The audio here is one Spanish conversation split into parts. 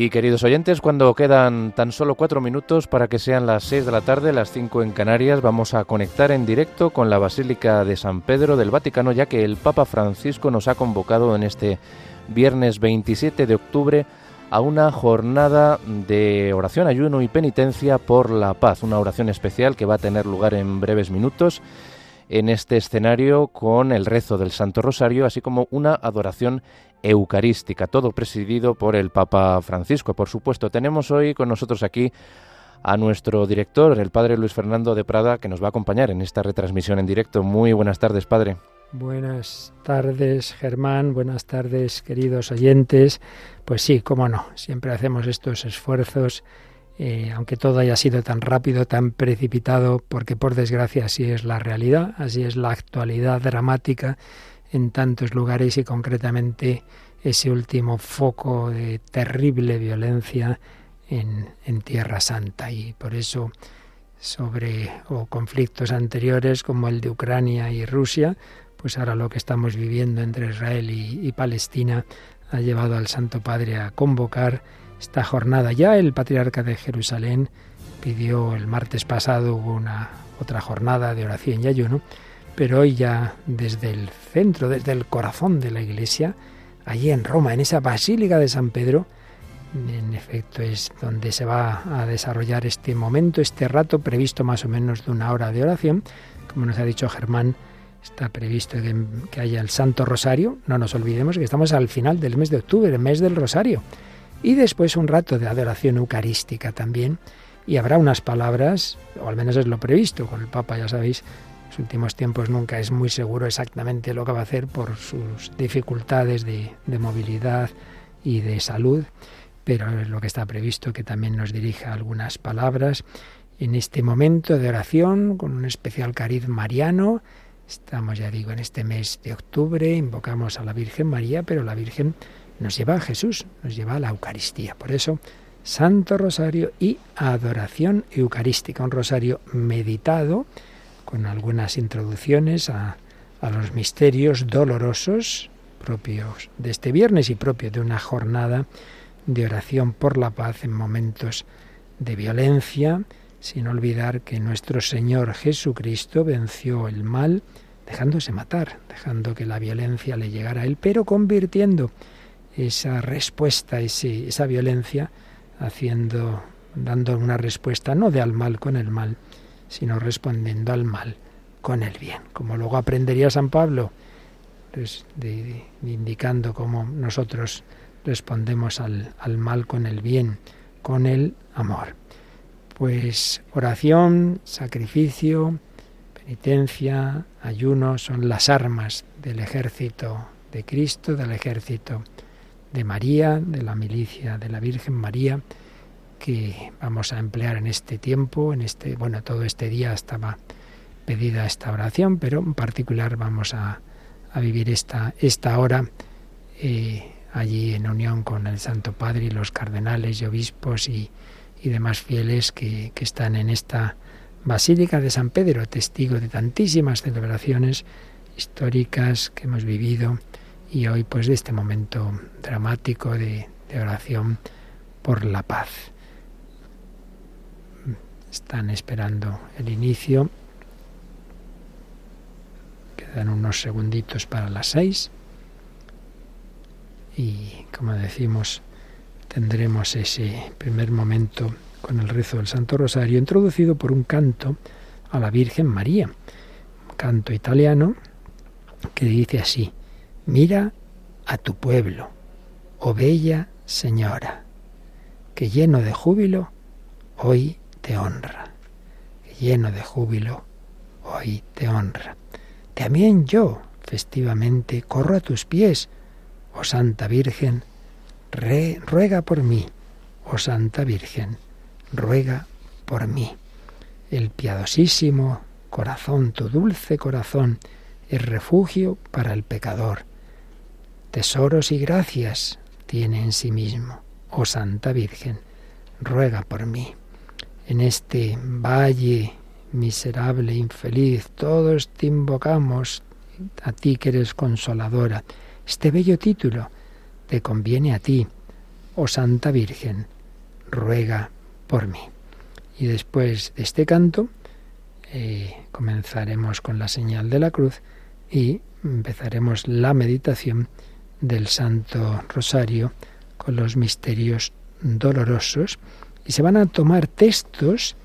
Y queridos oyentes, cuando quedan tan solo cuatro minutos para que sean las seis de la tarde, las cinco en Canarias, vamos a conectar en directo con la Basílica de San Pedro del Vaticano, ya que el Papa Francisco nos ha convocado en este viernes 27 de octubre a una jornada de oración, ayuno y penitencia por la paz, una oración especial que va a tener lugar en breves minutos en este escenario con el rezo del Santo Rosario, así como una adoración eucarística, todo presidido por el Papa Francisco. Por supuesto, tenemos hoy con nosotros aquí a nuestro director, el Padre Luis Fernando de Prada, que nos va a acompañar en esta retransmisión en directo. Muy buenas tardes, Padre. Buenas tardes, Germán. Buenas tardes, queridos oyentes. Pues sí, cómo no, siempre hacemos estos esfuerzos, eh, aunque todo haya sido tan rápido, tan precipitado, porque por desgracia así es la realidad, así es la actualidad dramática en tantos lugares y concretamente ese último foco de terrible violencia en, Tierra Santa. Y por eso sobre conflictos anteriores como el de Ucrania y Rusia, pues ahora lo que estamos viviendo entre Israel y, Palestina ha llevado al Santo Padre a convocar esta jornada. Ya el patriarca de Jerusalén pidió el martes pasado una otra jornada de oración y ayuno pero hoy ya desde el centro, desde el corazón de la iglesia, allí en Roma, en esa Basílica de San Pedro, en efecto es donde se va a desarrollar este momento, este rato previsto más o menos de una hora de oración. Como nos ha dicho Germán, está previsto que, haya el Santo Rosario. No nos olvidemos que estamos al final del mes de octubre, el mes del Rosario. Y después un rato de adoración eucarística también. Y habrá unas palabras, o al menos es lo previsto, con el Papa ya sabéis, los últimos tiempos nunca es muy seguro exactamente lo que va a hacer por sus dificultades de, de movilidad y de salud, pero es lo que está previsto que también nos dirija algunas palabras en este momento de oración con un especial cariz mariano. Estamos, ya digo, en este mes de octubre, invocamos a la Virgen María, pero la Virgen nos lleva a Jesús, nos lleva a la Eucaristía. Por eso, Santo Rosario y adoración eucarística, un rosario meditado, con algunas introducciones a, a los misterios dolorosos propios de este viernes y propio de una jornada de oración por la paz en momentos de violencia, sin olvidar que nuestro Señor Jesucristo venció el mal dejándose matar, dejando que la violencia le llegara a él, pero convirtiendo esa respuesta, ese, esa violencia, haciendo, dando una respuesta no de al mal con el mal, sino respondiendo al mal con el bien. Como luego aprendería San Pablo, pues, indicando cómo nosotros respondemos al, al mal con el bien, con el amor. Pues oración, sacrificio, penitencia, ayuno son las armas del ejército de Cristo, del ejército de María, de la milicia de la Virgen María, que vamos a emplear en este tiempo, en este, bueno, todo este día estaba pedida esta oración, pero en particular vamos a, a vivir esta, esta hora eh, allí en unión con el Santo Padre y los cardenales y obispos y, y demás fieles que, que están en esta Basílica de San Pedro, testigo de tantísimas celebraciones históricas que hemos vivido y hoy pues de este momento dramático de, oración por la paz. Están esperando el inicio. Quedan unos segunditos para las seis. Y como decimos, tendremos ese primer momento con el rezo del Santo Rosario, introducido por un canto a la Virgen María, un canto italiano que dice así, mira a tu pueblo, oh bella señora, que lleno de júbilo hoy te honra, lleno de júbilo, hoy te honra. También yo, festivamente, corro a tus pies, oh Santa Virgen, ruega por mí, oh Santa Virgen, ruega por mí. El piadosísimo corazón, tu dulce corazón, es refugio para el pecador. Tesoros y gracias tiene en sí mismo. Oh Santa Virgen, ruega por mí en este valle miserable, infeliz, todos te invocamos, a ti que eres consoladora. Este bello título te conviene a ti, oh Santa Virgen, ruega por mí. Y después de este canto, eh, comenzaremos con la señal de la cruz y empezaremos la meditación del Santo Rosario con los misterios dolorosos y se van a tomar textos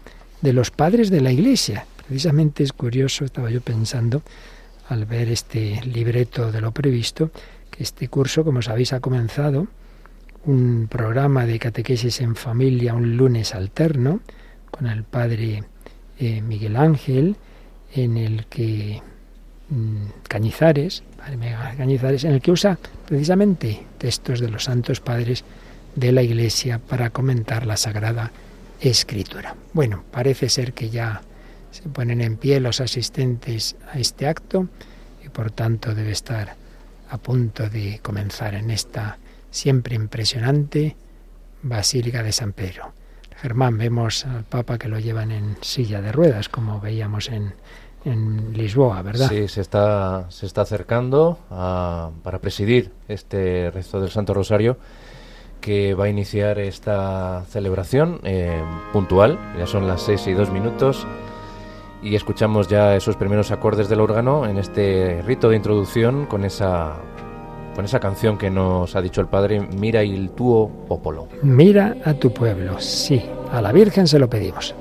de los padres de la Iglesia. Precisamente es curioso, estaba yo pensando al ver este libreto de lo previsto, que este curso, como sabéis, ha comenzado un programa de catequesis en familia un lunes alterno con el padre eh, Miguel Ángel, en el que mm, Cañizares, Cañizares, en el que usa precisamente textos de los santos padres de la Iglesia para comentar la Sagrada Escritura. Bueno, parece ser que ya se ponen en pie los asistentes a este acto y por tanto debe estar a punto de comenzar en esta siempre impresionante Basílica de San Pedro. Germán, vemos al Papa que lo llevan en silla de ruedas, como veíamos en, en Lisboa, ¿verdad? Sí, se está, se está acercando para presidir este rezo del Santo Rosario que va a iniciar esta celebración eh, puntual. Ya son las seis y dos minutos y escuchamos ya esos primeros acordes del órgano en este rito de introducción con esa con esa canción que nos ha dicho el padre, Mira il tuo popolo. Mira a tu pueblo, sí, a la Virgen se lo pedimos.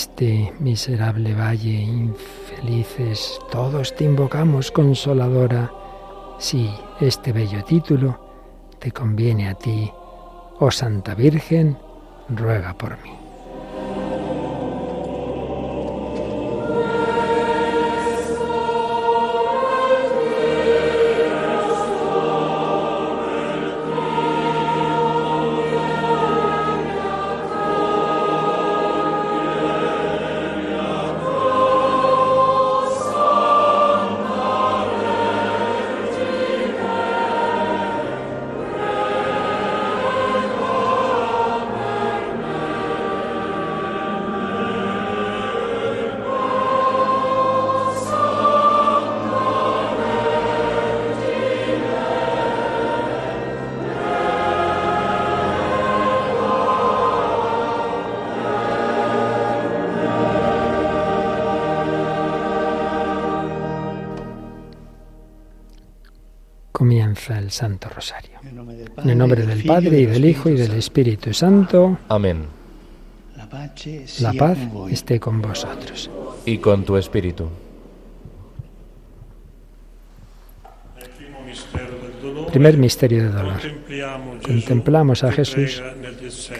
Este miserable valle, infelices, todos te invocamos, consoladora. Sí, este bello título te conviene a ti, oh Santa Virgen, ruega por mí. Comienza el Santo Rosario. En el nombre del Padre y del Hijo y del Espíritu Santo. Amén. La paz esté con vosotros. Y con tu espíritu. Primer misterio de dolor. Contemplamos a Jesús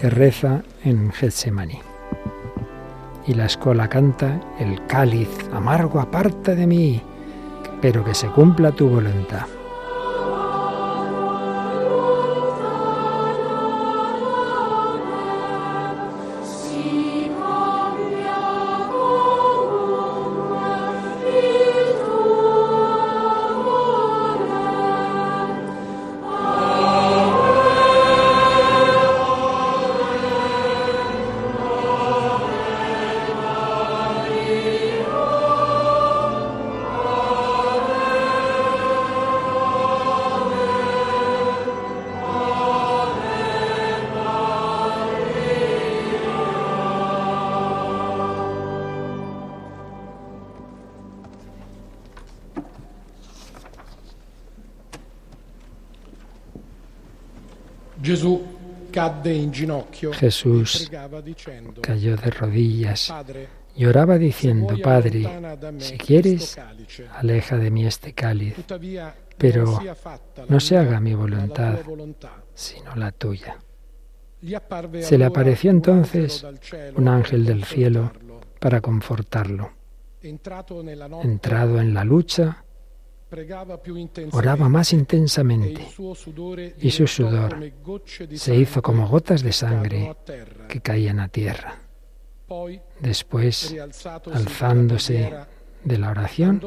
que reza en Getsemaní. Y la escola canta, el cáliz amargo aparta de mí, pero que se cumpla tu voluntad. Jesús cayó de rodillas, lloraba diciendo, Padre, si quieres, aleja de mí este cáliz, pero no se haga mi voluntad, sino la tuya. Se le apareció entonces un ángel del cielo para confortarlo. Entrado en la lucha, Oraba más intensamente y su sudor se hizo como gotas de sangre que caían a tierra. Después, alzándose de la oración,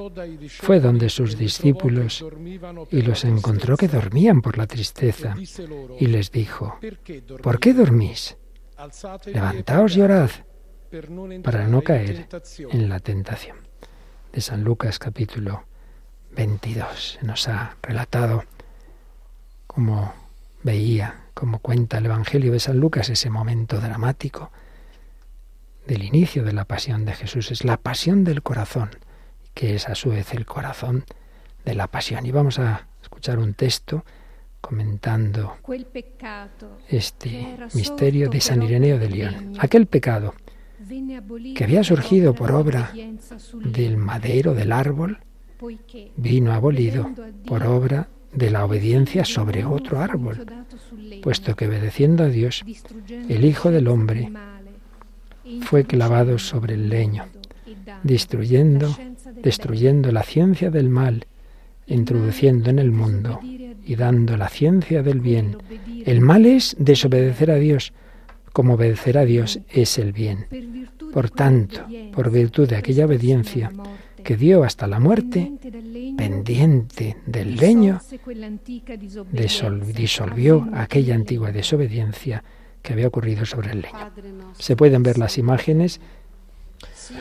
fue donde sus discípulos y los encontró que dormían por la tristeza y les dijo, ¿por qué dormís? Levantaos y orad para no caer en la tentación. De San Lucas capítulo 22. Nos ha relatado cómo veía, cómo cuenta el Evangelio de San Lucas ese momento dramático del inicio de la pasión de Jesús. Es la pasión del corazón, que es a su vez el corazón de la pasión. Y vamos a escuchar un texto comentando este misterio de San Ireneo de León. Aquel pecado que había surgido por obra del madero del árbol, vino abolido por obra de la obediencia sobre otro árbol, puesto que obedeciendo a Dios, el Hijo del Hombre fue clavado sobre el leño, destruyendo, destruyendo la ciencia del mal, introduciendo en el mundo y dando la ciencia del bien. El mal es desobedecer a Dios, como obedecer a Dios es el bien. Por tanto, por virtud de aquella obediencia, que dio hasta la muerte, pendiente del leño, disolvió aquella antigua desobediencia que había ocurrido sobre el leño. Se pueden ver las imágenes.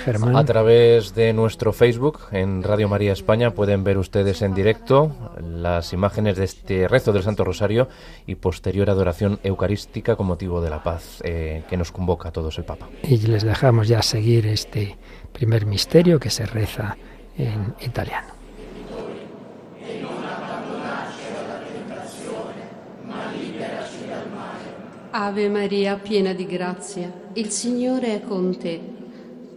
Germán. A través de nuestro Facebook en Radio María España pueden ver ustedes en directo las imágenes de este rezo del Santo Rosario y posterior adoración eucarística con motivo de la paz eh, que nos convoca a todos el Papa. Y les dejamos ya seguir este primer misterio que se reza en italiano. Ave Maria, piena di grazia, il Signore è con te.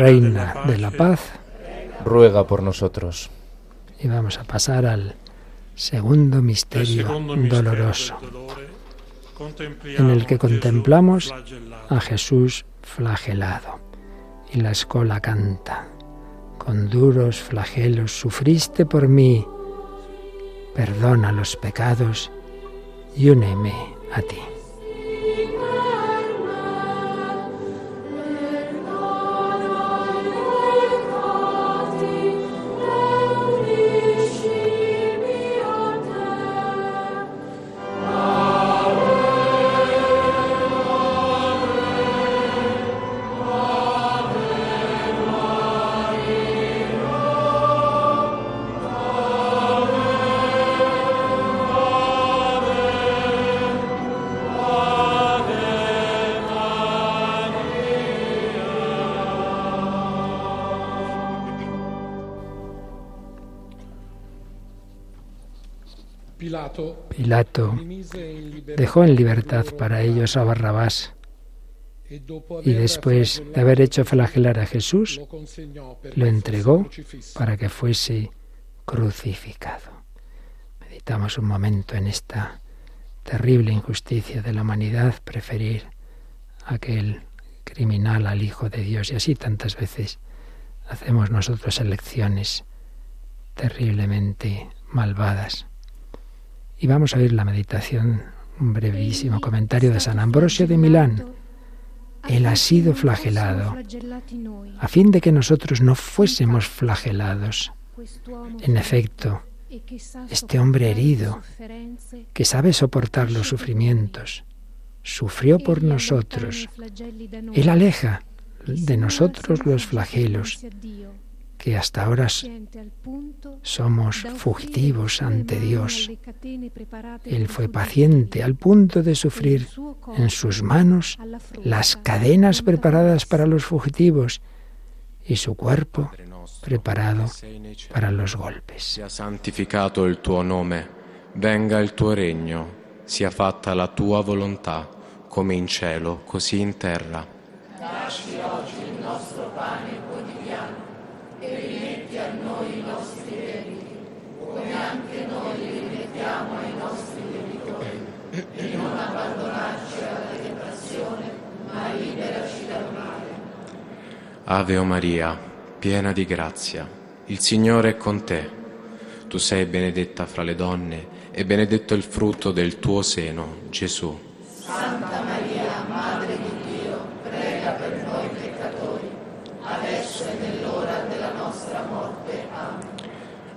Reina de la Paz, ruega por nosotros. y vamos a pasar al segundo misterio doloroso, dolore, en el que contemplamos a Jesús flagelado. Y la escola canta, con duros flagelos sufriste por mí, perdona los pecados y úneme a ti. Dejó en libertad para ellos a Barrabás y después de haber hecho flagelar a Jesús, lo entregó para que fuese crucificado. Meditamos un momento en esta terrible injusticia de la humanidad preferir a aquel criminal al Hijo de Dios. Y así tantas veces hacemos nosotros elecciones terriblemente malvadas. Y vamos a oír la meditación, un brevísimo comentario de San Ambrosio de Milán. Él ha sido flagelado a fin de que nosotros no fuésemos flagelados. En efecto, este hombre herido, que sabe soportar los sufrimientos, sufrió por nosotros. Él aleja de nosotros los flagelos, que hasta ahora somos fugitivos ante Dios. Él fue paciente al punto de sufrir en sus manos las cadenas preparadas para los fugitivos y su cuerpo preparado para los golpes. Sia santificato il tuo nome, venga il tuo regno, sia fatta la tua volontà, come in cielo, così in terra. E non abbandonarci alla tentazione, ma liberaci dal male. Ave o Maria, piena di grazia, il Signore è con te. Tu sei benedetta fra le donne e benedetto il frutto del tuo seno, Gesù. Santa Maria, Madre di Dio, prega per noi peccatori, adesso e nell'ora della nostra morte. Amen.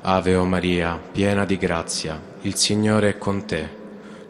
Ave o Maria, piena di grazia, il Signore è con te.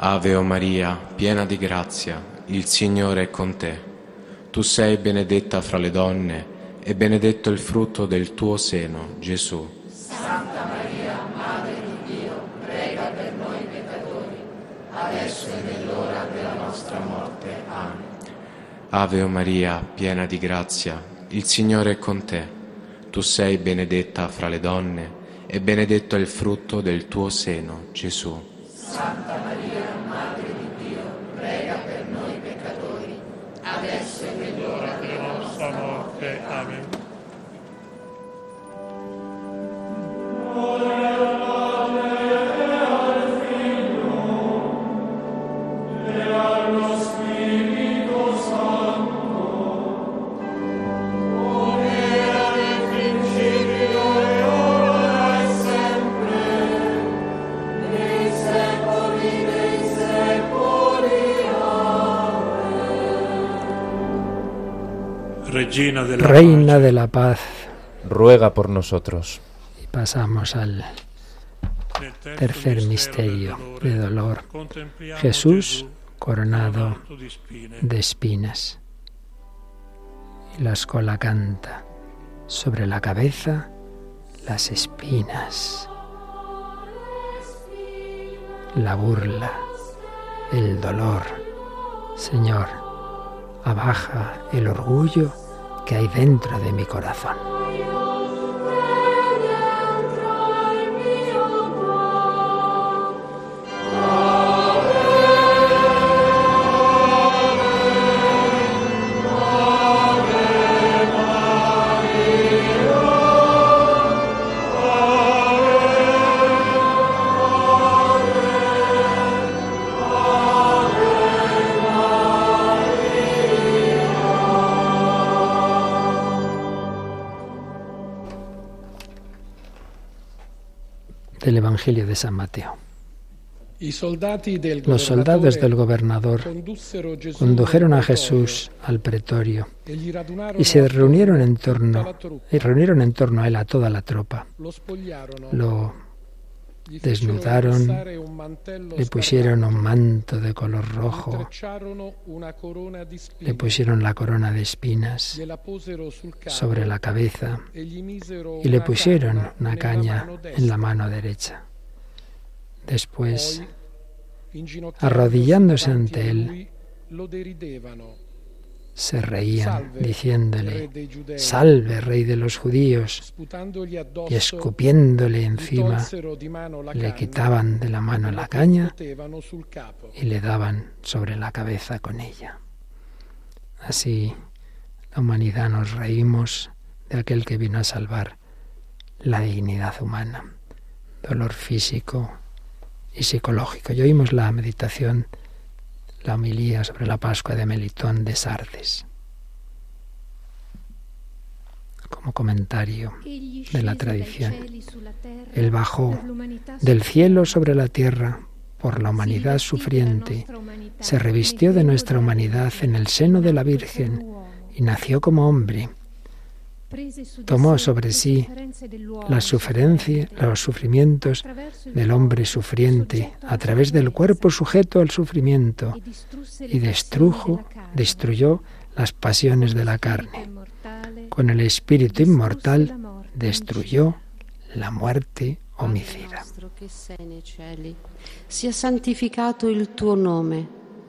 Ave o Maria, piena di grazia, il Signore è con te. Tu sei benedetta fra le donne e benedetto il frutto del tuo seno, Gesù. Santa Maria, Madre di Dio, prega per noi peccatori, adesso e nell'ora della nostra morte. Amen. Ave o Maria, piena di grazia, il Signore è con te. Tu sei benedetta fra le donne e benedetto è il frutto del tuo seno, Gesù. Santa Maria, Regina Reina de la paz. ruega por nosotros. Y pasamos al tercer misterio de dolor. Jesús coronado de espinas. Y la escola canta sobre la cabeza las espinas. La burla, el dolor. Señor, abaja el orgullo que hay dentro de mi corazón. Evangelio de San Mateo. Los soldados del gobernador condujeron a Jesús al pretorio e y se reunieron en torno y reunieron en torno a él a toda la tropa. Lo desnudaron, le pusieron un manto de color rojo, le pusieron la corona de espinas sobre la cabeza e y le pusieron una caña en la mano derecha. Después, arrodillándose ante a él, se reían diciéndole. Salve, rey de los judíos, y escupiéndole encima, le quitaban de la mano e la la caña y le daban sobre la cabeza con ella. Así, la humanidad nos reímos de aquel que vino a salvar la dignidad humana, dolor físico y psicológico. Y oímos la meditación, la homilía sobre la Pascua de Melitón de Sardes. Como comentario de la tradición. Él bajó del cielo sobre la tierra por la humanidad sufriente, se revistió de nuestra humanidad en el seno de la Virgen y nació como hombre. Tomó sobre sí la suferencia, los sufrimientos del hombre sufriente a través del cuerpo sujeto al sufrimiento y destrujo, destruyó las pasiones de la carne. Con el espíritu inmortal destruyó la muerte omicida. sia santificato il tuo nome,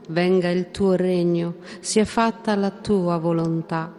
venga il tuo regno, sia fatta la tua volontà,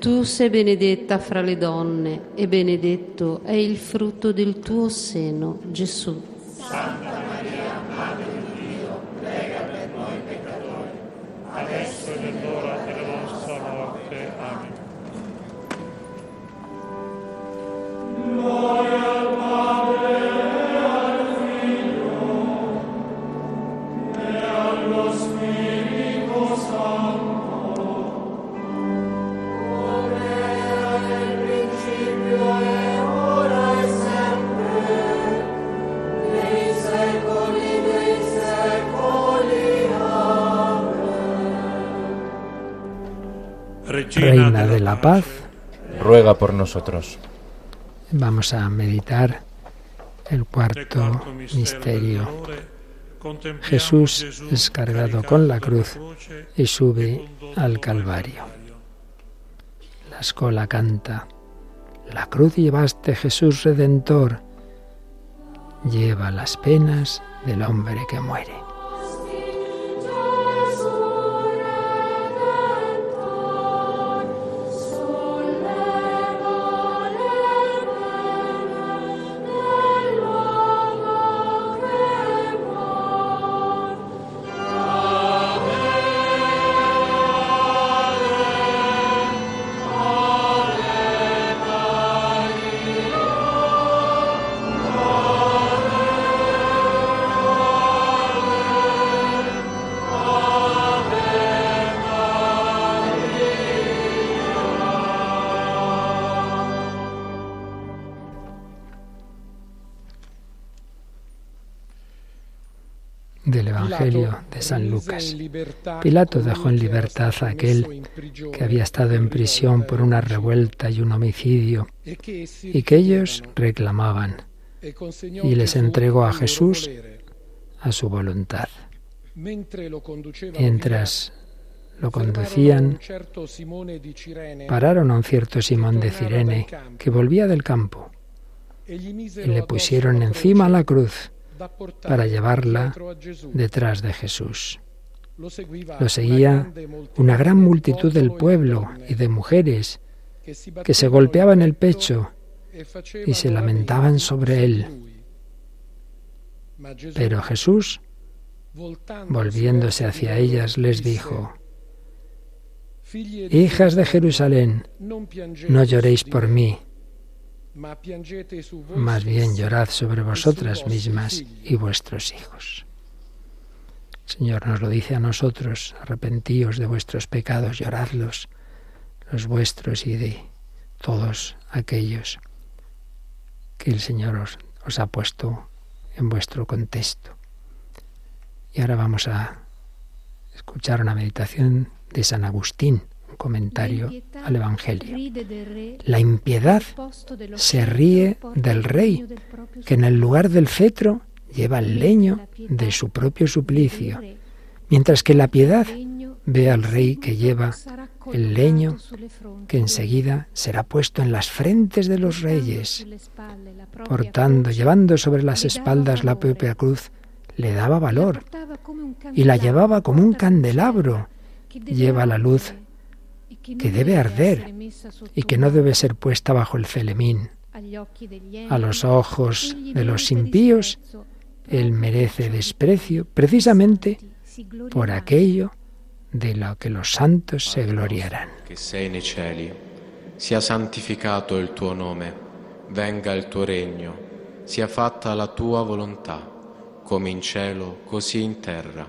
Tu sei benedetta fra le donne e benedetto è il frutto del tuo seno, Gesù. adesso è l'ora della nostra morte. Amen. Reina de la paz, Ruega por nosotros. vamos a meditar el cuarto misterio. Jesús es cargado con la cruz y sube al Calvario. La escola canta, la cruz llevaste Jesús Redentor, lleva las penas del hombre que muere. Evangelio de San Lucas. Pilato dejó en libertad a aquel que había estado en prisión por una revuelta y un homicidio y que ellos reclamaban y les entregó a Jesús a su voluntad. Mientras lo conducían, pararon a un cierto Simón de Cirene que volvía del campo y le pusieron encima la cruz para llevarla detrás de Jesús. Lo seguía una gran multitud del pueblo y de mujeres que se golpeaban el pecho y se lamentaban sobre él. Pero Jesús, volviéndose hacia ellas, les dijo, Hijas de Jerusalén, no lloréis por mí, más bien llorad sobre vosotras mismas y vuestros hijos. Señor nos lo dice a nosotros, arrepentíos de vuestros pecados, lloradlos, los vuestros y de todos aquellos que el Señor os, os ha puesto en vuestro contexto. Y ahora vamos a escuchar una meditación de San Agustín, comentario al Evangelio. La impiedad se ríe del rey, que en el lugar del cetro lleva el leño de su propio suplicio, mientras que la piedad ve al rey que lleva el leño que enseguida será puesto en las frentes de los reyes. Portando, llevando sobre las espaldas la propia cruz, le daba valor y la llevaba como un candelabro lleva la luz que debe arder y que no debe ser puesta bajo el celemín. A los ojos de los impíos, Él merece desprecio precisamente por aquello de lo que los santos se gloriarán. che sei nei cieli, sia santificato il tuo nome, venga il tuo regno, sia fatta la tua volontà, come in cielo, così in terra.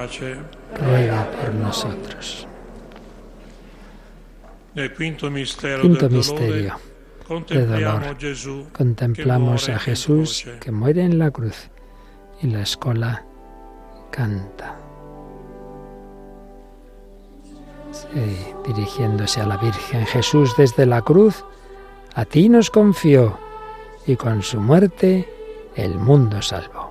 Pace, Ruega por nosotros. nel quinto mistero Quinto del dolore misterio de dolor. Gesù Contemplamos a Jesús que muere en la cruz y la escola canta. Sí, dirigiéndose a la Virgen Jesús desde la cruz, a ti nos confió y con su muerte el mundo salvó.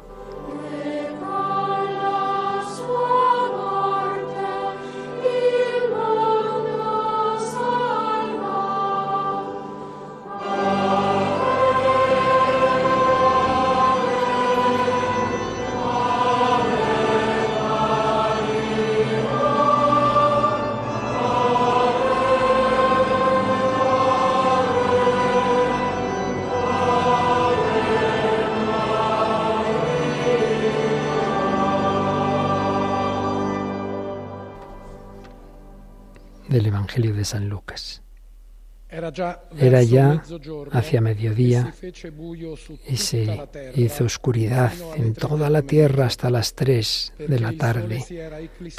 Era ya, hacia e mediodía su y se hizo oscuridad en toda la tierra hasta las tres de la tarde,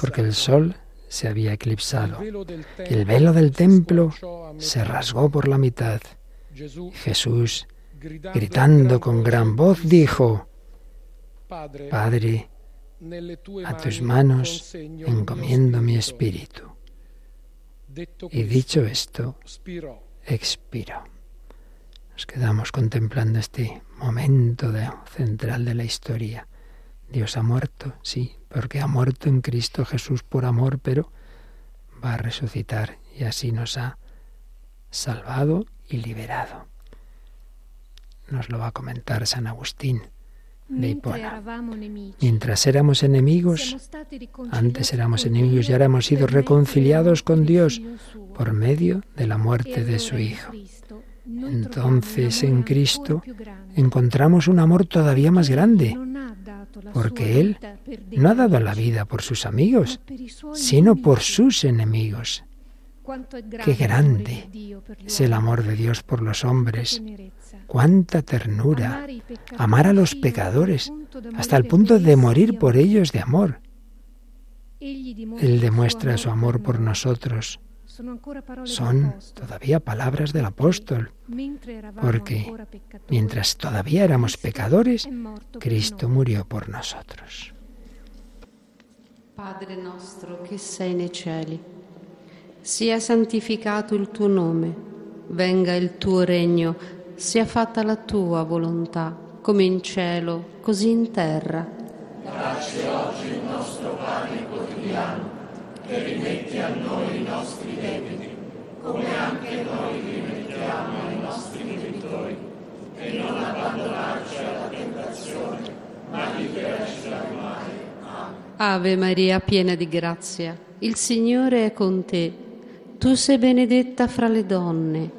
porque el sol se había eclipsado. El velo del templo se rasgó por la mitad. Jesús, gritando con gran voz, dijo, Padre, a tus manos encomiendo mi espíritu. Y dicho esto, expiró. Nos quedamos contemplando este momento central de la historia. Dios ha muerto, sí, porque ha muerto en Cristo Jesús por amor, pero va a resucitar y así nos ha salvado y liberado. Nos lo va a comentar San Agustín de Hipona. Mientras éramos enemigos, antes éramos enemigos y ahora hemos sido reconciliados con Dios por medio de la muerte de su Hijo. Entonces en Cristo encontramos un amor todavía más grande, porque Él no ha dado la vida por sus amigos, sino por sus enemigos. Qué grande Es el amor de Dios por los hombres. Cuánta ternura. Amar a los pecadores hasta el punto de morir por ellos de amor. Él demuestra su amor por nosotros. Son todavía palabras del apóstol, porque mientras todavía éramos pecadores, Cristo murió por nosotros. Padre nostro che sei nei cieli, sia santificato il tuo nome, venga il tuo regno, sia fatta la tua volontà, come in cielo, così in terra. Dacci oggi il nostro pane quotidiano e rimetti a noi i nostri debiti, come anche noi rimettiamo ai nostri debitori, e non abbandonarci alla tentazione, ma liberaci dal male. Amen. Ave Maria, piena di grazia, il Signore è con te. Tu sei benedetta fra le donne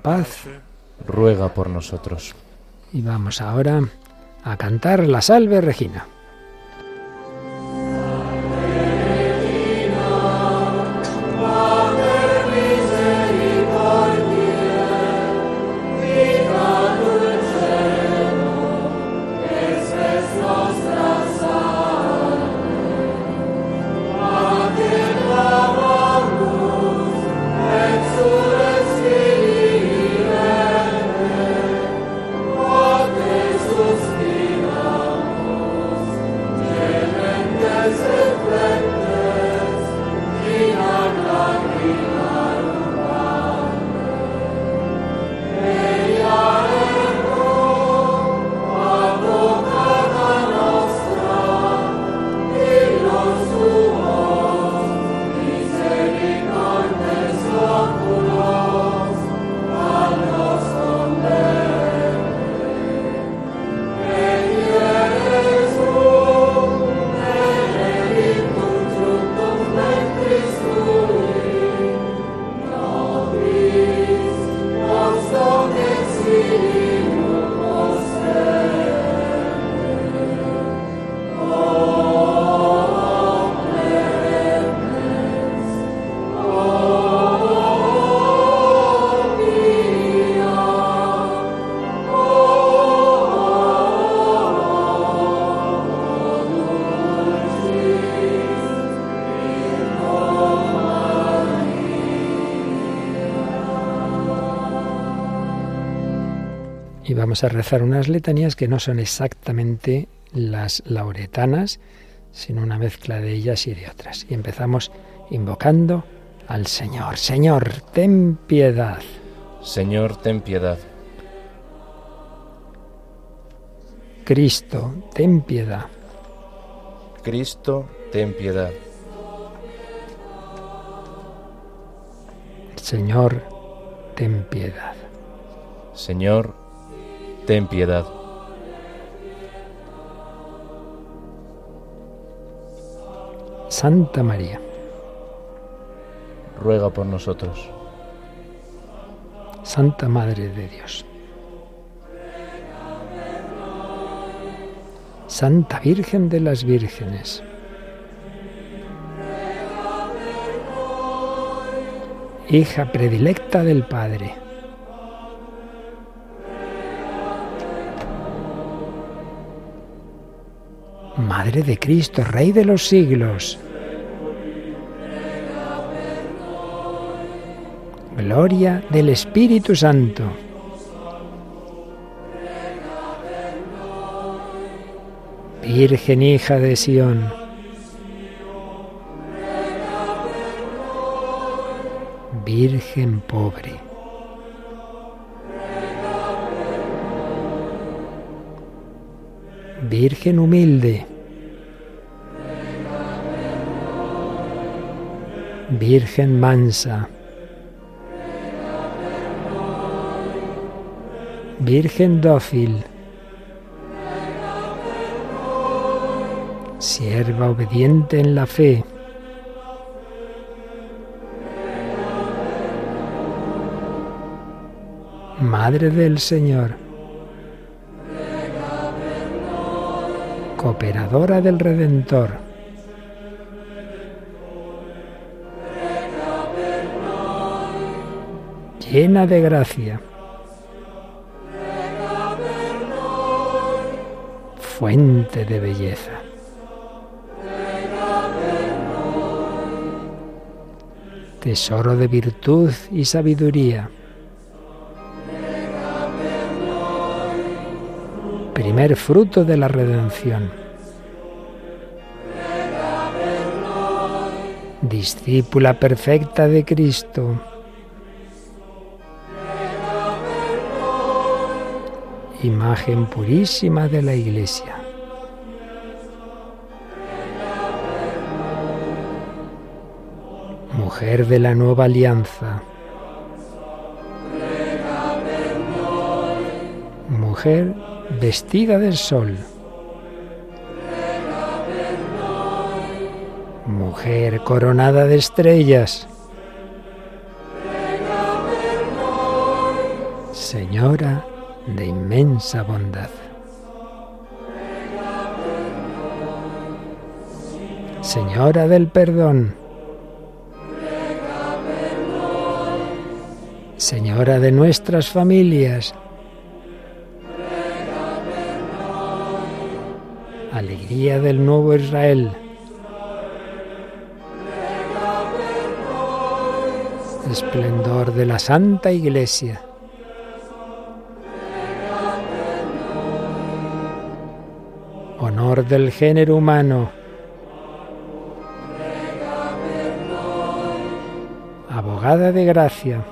paz. Ruega por nosotros. Y vamos ahora a cantar la salve Regina. Vamos a rezar unas letanías que no son exactamente las lauretanas, sino una mezcla de ellas y de otras. Y empezamos invocando al Señor. Señor, ten piedad. Señor, ten piedad. Cristo, ten piedad. Cristo, ten piedad. Señor, ten piedad. Señor, ten piedad. Santa María, Ruega por nosotros. Santa Madre de Dios. Santa Virgen de las Vírgenes. Hija predilecta del Padre. Madre de Cristo, Rey de los siglos. Gloria del Espíritu Santo. Virgen hija de Sión. Virgen pobre. Virgen humilde. Virgen mansa. Virgen dócil. Sierva obediente en la fe. Madre del Señor. Cooperadora del Redentor. Llena de gracia. Fuente de belleza. tesoro de virtud y sabiduría. Primer fruto de la redención. Discípula perfecta de Cristo. Imagen purísima de la Iglesia. Mujer de la nueva alianza. Mujer vestida del sol. Mujer coronada de estrellas. Señora de inmensa bondad. Señora del perdón. Señora de nuestras familias. Alegría del nuevo Israel. Esplendor de la Santa Iglesia. Del género humano. Abogada de gracia.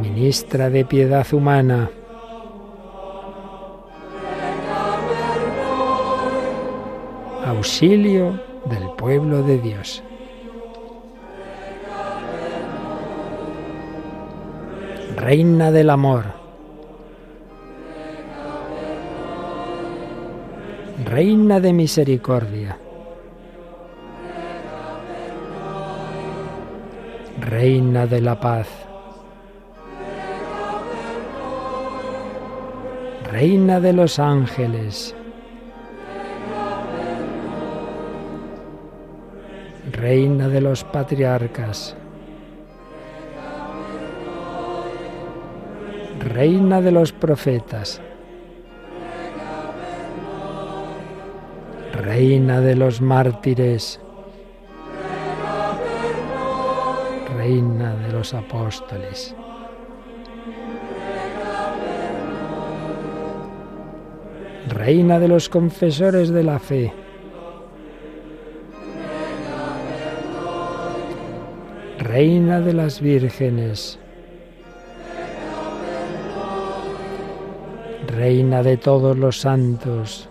Ministra de piedad humana. Auxilio del pueblo de Dios. Reina del amor. Reina de misericordia. Reina de la paz. Reina de los ángeles. Reina de los patriarcas. Reina de los profetas. Reina de los mártires. Reina de los apóstoles. Reina de los confesores de la fe. Reina de las vírgenes. Reina de todos los santos.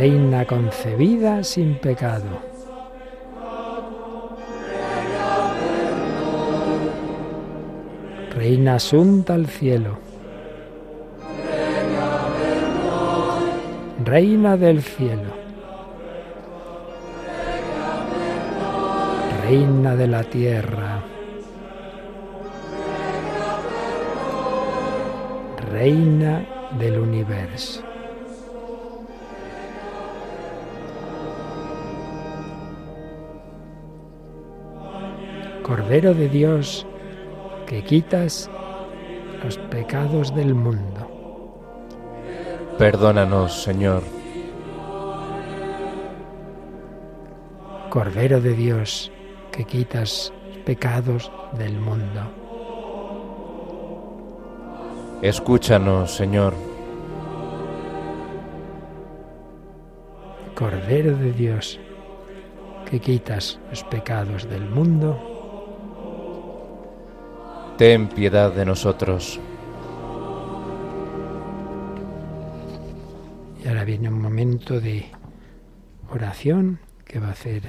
Reina concebida sin pecado. Reina asunta al cielo. Reina del cielo. Reina de la tierra. Reina del universo. Cordero de Dios, que quitas los pecados del mundo. Perdónanos, Señor. Cordero de Dios, que quitas pecados del mundo. Escúchanos, Señor. Cordero de Dios, que quitas los pecados del mundo. Ten piedad de nosotros. Y ahora viene un momento de oración que va a hacer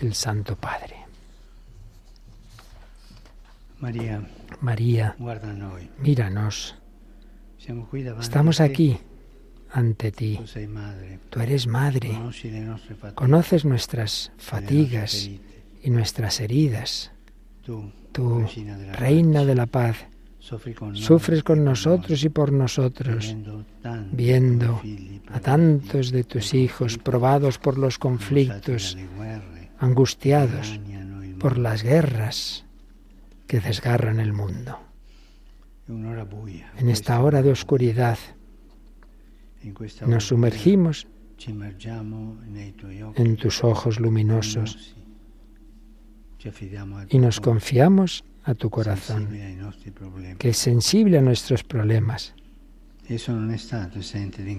el Santo Padre. María, María, míranos. Estamos aquí ante ti. Tú eres madre. Conoces nuestras fatigas y nuestras heridas. Tú, Reina de la paz, sufres con nosotros y por nosotros, viendo a tantos de tus hijos probados por los conflictos, angustiados por las guerras que desgarran el mundo. En esta hora de oscuridad, Nos sumergimos en tus ojos luminosos y nos confiamos a tu corazón, que es sensible a nuestros problemas,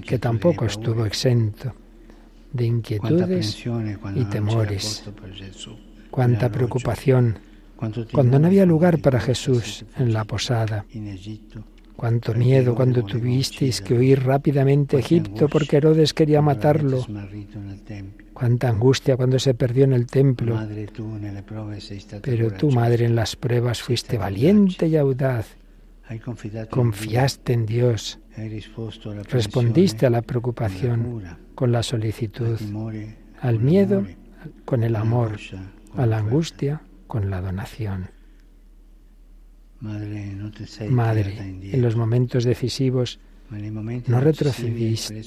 que tampoco estuvo exento de inquietudes y temores, cuánta preocupación cuando no había lugar para Jesús en la posada, cuánto miedo cuando tuvisteis que huir rápidamente a Egipto porque Herodes quería matarlo, cuánta angustia cuando se perdió en el templo. Tu Pero coraggiosa. madre, en las pruebas fuiste valiente y audaz, confiaste en Dios, respondiste a la la preocupación, con la solicitud, al miedo, con el amor, a la angustia, con la donación. Madre, en los momentos decisivos, no retrocediste,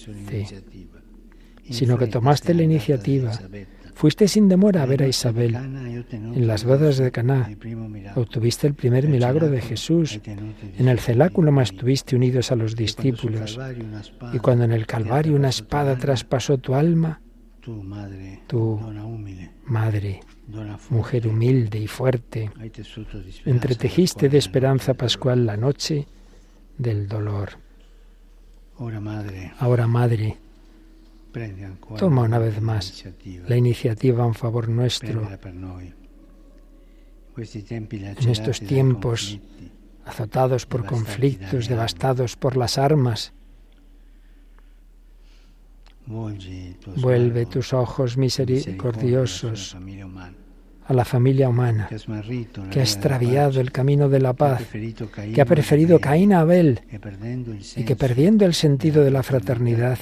sino que tomaste la iniciativa. Fuiste sin demora a ver a Isabel. En las bodas de Caná obtuviste el primer milagro de Jesús. En el cenáculo más uniti. estuviste unidos a los discípulos. Y cuando en el Calvario una espada traspasó tu alma, tu, madre, Mujer humilde y fuerte, entretejiste de esperanza pascual la noche del dolor. Ahora, madre, toma una vez más la iniciativa en favor nuestro, tempi en estos tiempos azotados por conflictos, devastados por las armas. Tuo Vuelve tus ojos misericordiosos a la familia humana que ha extraviado el camino de la paz, que ha preferido Caín a Abel y que perdiendo el sentido de la fraternidad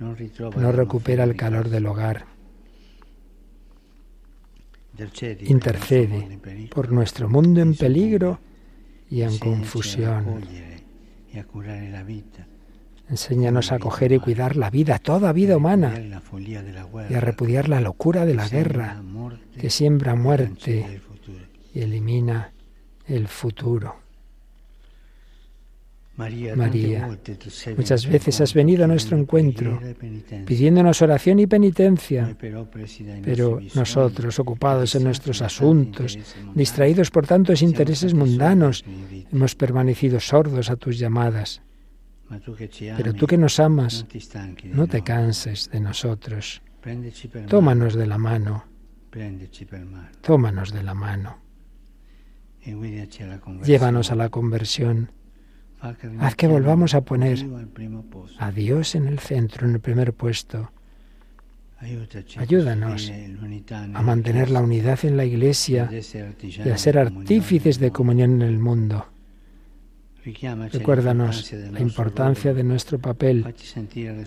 no recupera el calor del hogar. Intercede por nuestro mundo en peligro y en confusión. Enséñanos a acoger y cuidar la vida, toda vida humana, y a repudiar la locura de la guerra que siembra muerte y elimina el futuro. María, sei Muchas veces has venido a nuestro encuentro, pidiéndonos oración y penitencia, pero nosotros, ocupados en nuestros asuntos, distraídos por tantos intereses mundanos, hemos permanecido sordos a tus llamadas. Pero tú que nos amas, no te canses de nosotros. Tómanos de la mano, tómanos de la mano. e. Llévanos a la conversión. Haz que volvamos a poner a Dios en el centro, en el primer puesto, Ayúdanos a mantener la unidad en la Iglesia y a ser artífices de comunión en el mundo. Recuérdanos la importancia de nuestro papel.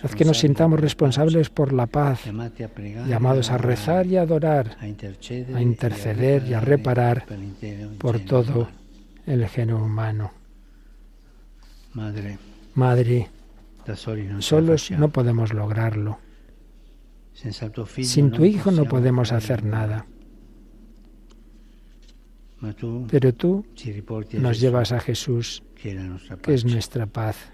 Haz que nos sintamos responsables por la paz, llamados a rezar y a adorar a interceder y a reparar por todo el género humano. Madre, solos no podemos lograrlo. Sin tu Hijo no podemos hacer nada. Pero tú nos llevas a Jesús, que es nuestra paz.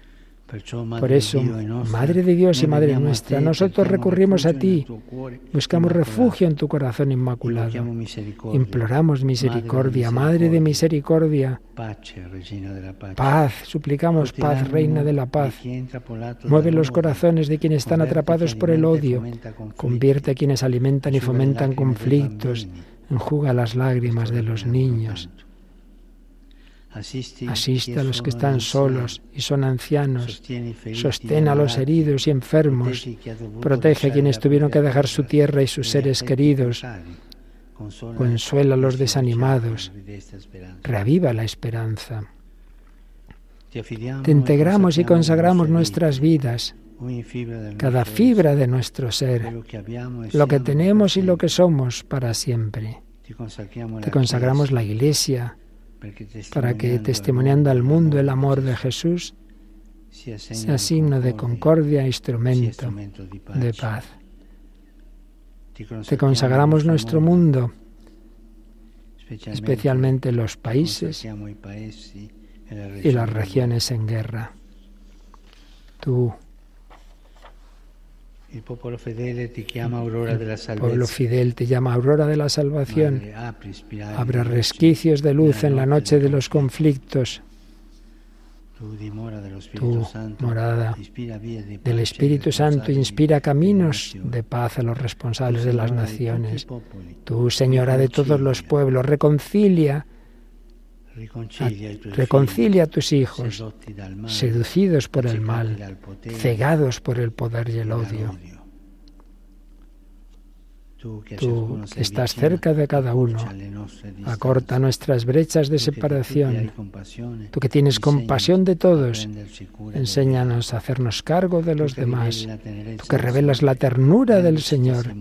Por eso, Madre de Dios y Madre nuestra, nosotros recurrimos a ti, buscamos refugio en tu corazón inmaculado. Imploramos misericordia, Madre de misericordia, paz, suplicamos paz, Reina de la paz. Mueve los corazones de quienes están atrapados por el odio, convierte a quienes alimentan y fomentan conflictos, enjuga las lágrimas de los niños, asiste a los que están solos y son ancianos, sostén a los heridos y enfermos, protege a quienes tuvieron que dejar su tierra y sus seres queridos, consuela a los desanimados, reaviva la esperanza. Te integramos y consagramos nuestras vidas, cada fibra de nuestro ser, lo que tenemos y lo que somos para siempre. Te consagramos la Iglesia para que, testimoniando al mundo el amor de Jesús, sea signo de concordia e instrumento de paz. Te consagramos nuestro mundo, specialmente, especialmente los países y las regiones en guerra. Tú, Aurora della pueblo fidel te llama aurora de la salvación. Habrá di luce resquicios de luz en la noche de los conflictos. Tu morada del Espíritu Santo inspira caminos de paz a los responsables de las naciones. Tú, Señora de todos los pueblos, reconcilia, reconcilia a tus hijos, seducidos por el mal, cegados por el poder y el odio. Tú que estás cerca de cada uno, acorta nuestras brechas de separación. Tú que tienes compasión de todos, enséñanos a hacernos cargo de los demás. Tú que revelas la ternura del rendici Señor,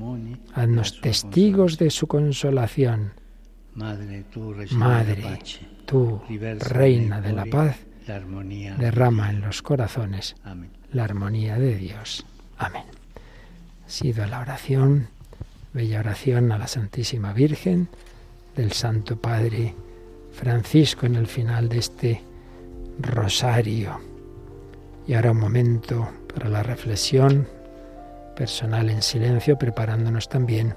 haznos testigos de su consolación. Madre, Tú, Reina de la paz, derrama en los corazones la armonía de Dios. Amén. Ha sido la oración, bella oración a la Santísima Virgen del Santo Padre Francisco en el final de este rosario. Y ahora un momento para la reflexión personal en silencio, preparándonos también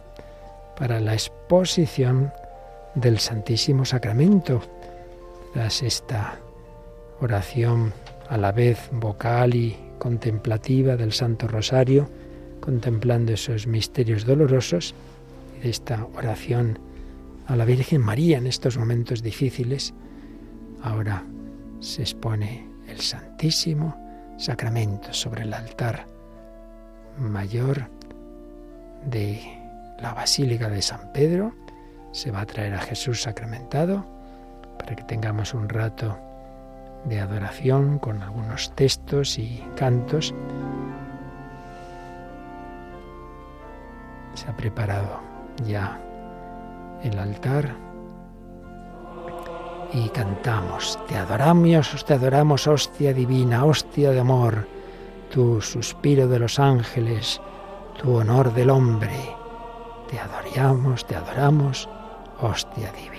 para la exposición del Santísimo Sacramento. Tras esta oración a la vez vocal y contemplativa del Santo Rosario, contemplando esos misterios dolorosos de esta oración a la Virgen María en estos momentos difíciles, ahora se expone el Santísimo Sacramento sobre el altar mayor de la Basílica de San Pedro. Se va a traer a Jesús sacramentado para que tengamos un rato de adoración con algunos textos y cantos. Se ha preparado ya el altar y cantamos, te adoramos, te adoramos, hostia divina, hostia de amor, tu suspiro de los ángeles, tu honor del hombre, te adoramos, te adoramos, hostia divina.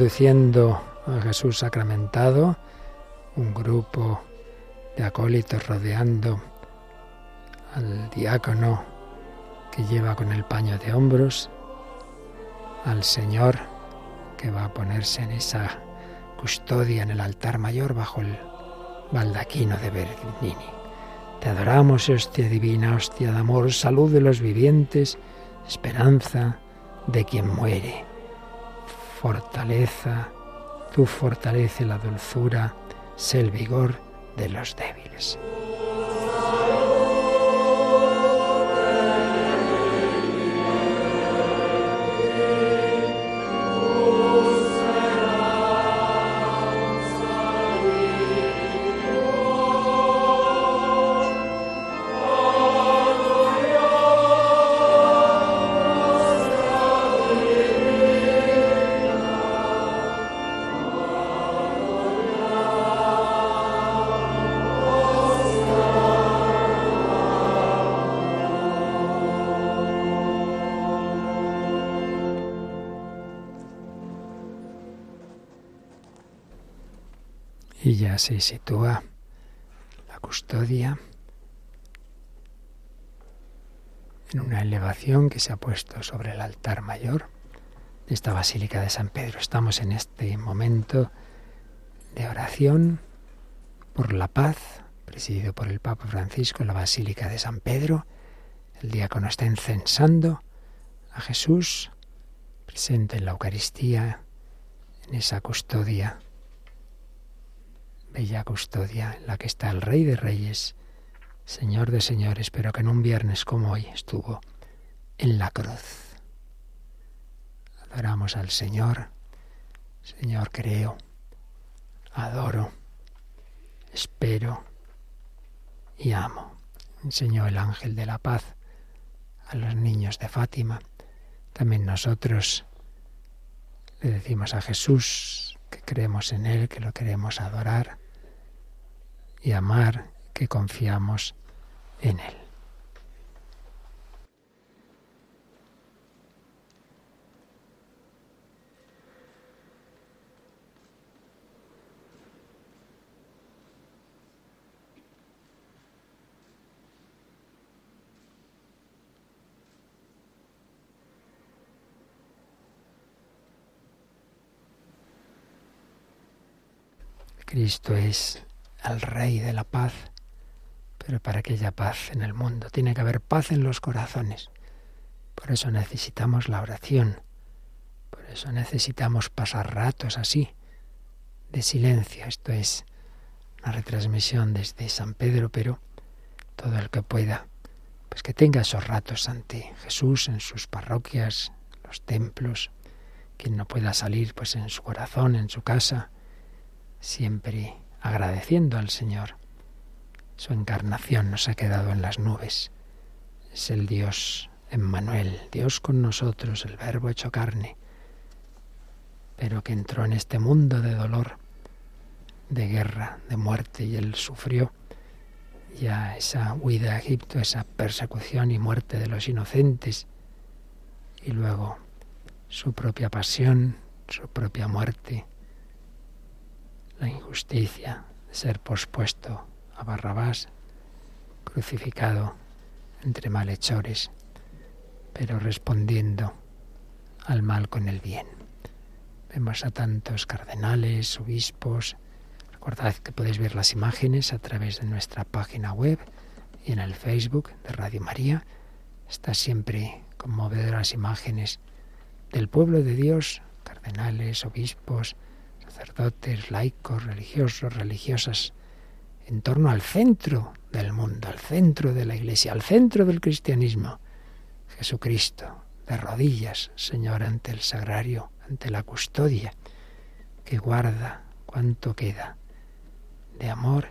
Conduciendo a Jesús sacramentado, un grupo de acólitos rodeando al diácono que lleva con el paño de hombros, al Señor que va a ponerse en esa custodia en el altar mayor bajo el baldaquino de Bernini. Te adoramos, hostia divina, hostia de amor, salud de los vivientes, esperanza de quien muere fortaleza, tú fortalece la dulzura, sé el vigor de los débiles. Se sitúa la custodia en una elevación que se ha puesto sobre el altar mayor, de esta Basílica de San Pedro. Estamos en este momento de oración por la paz, presidido por el Papa Francisco en la Basílica de San Pedro. El diácono está encensando a Jesús, presente en la Eucaristía, en esa custodia, bella custodia en la que está el Rey de Reyes, Señor de Señores, pero que en un viernes como hoy estuvo en la cruz. Adoramos al Señor, Señor creo, adoro, espero y amo. Enseñó el ángel de la paz a los niños de Fátima. También nosotros le decimos a Jesús que creemos en Él, que lo queremos adorar y amar, que confiamos en Él. Cristo es el Rey de la paz, pero para que haya paz en el mundo tiene que haber paz en los corazones. Por eso necesitamos la oración, por eso necesitamos pasar ratos así, de silencio. Esto es una retransmisión desde San Pedro, pero todo el que pueda, pues que tenga esos ratos ante Jesús en sus parroquias, los templos, quien no pueda salir, pues en su corazón, en su casa, siempre agradeciendo al Señor. Su encarnación nos ha quedado en las nubes. Es el Dios Emmanuel, Dios con nosotros, el Verbo hecho carne, pero que entró en este mundo de dolor, de guerra, de muerte, y él sufrió ya esa huida a Egipto, esa persecución y muerte de los inocentes, y luego su propia pasión, su propia muerte, la injusticia de ser pospuesto a Barrabás, crucificado entre malhechores, pero respondiendo al mal con el bien. Vemos a tantos cardenales, obispos. Recordad que podéis ver las imágenes a través de nuestra página web y en el Facebook de Radio María. Está siempre conmovedoras imágenes del pueblo de Dios, cardenales, obispos, sacerdotes, laicos, religiosos, religiosas, en torno al centro del mundo, al centro de la Iglesia, al centro del cristianismo. Jesucristo, de rodillas, Señor, ante el sagrario, ante la custodia, que guarda cuanto queda de amor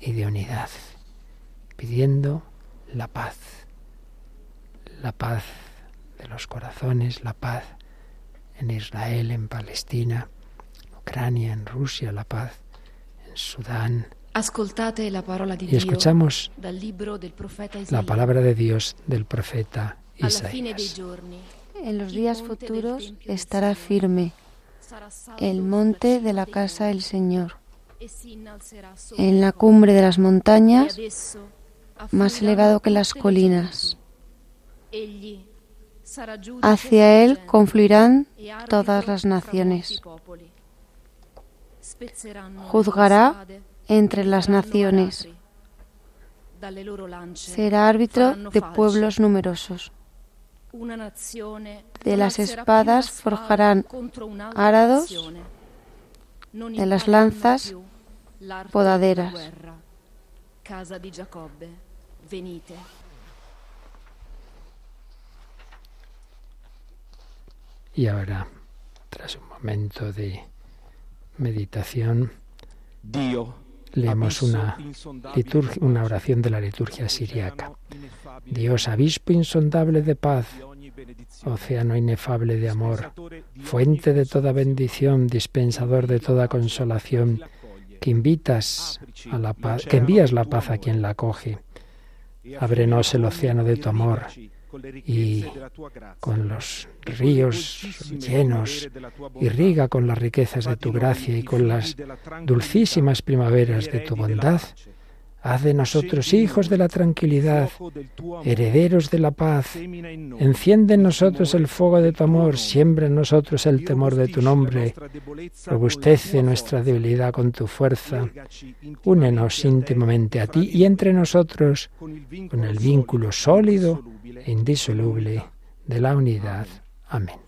y de unidad, pidiendo la paz, la paz de los corazones, la paz en Israel, en Palestina, Ucrania, en Rusia, la paz en Sudán. Ascoltate la parola di Y escuchamos Dio dal libro del profeta la palabra de Dios del profeta Isaías. En los días futuros estará firme el monte de la casa del Señor, e en la cumbre de las e montañas, esso más elevado que las colinas. Hacia él confluirán e todas las naciones. Juzgará entre las naciones. Será árbitro de pueblos numerosos. De las espadas forjarán árados, de las lanzas, podaderas. della guerra. Casa di Giacobbe, venite. Y ahora, tras un momento de meditación, leemos una, liturgia, una oración de la liturgia siriaca. Dios, abispo insondable de paz, océano inefable de amor, fuente de toda bendición, dispensador de toda consolación, que invitas a la paz, que envías la paz a quien la acoge. Ábrenos el océano de tu amor y con los ríos llenos, irriga con las riquezas de tu gracia y con las dulcísimas primaveras de tu bondad Haz de nosotros hijos de la tranquilidad, herederos de la paz. Enciende en nosotros el fuego de tu amor, siembra en nosotros el temor de tu nombre. Robustece nuestra debilidad con tu fuerza. Únenos íntimamente a ti y entre nosotros con el vínculo sólido e indisoluble de la unidad. Amén.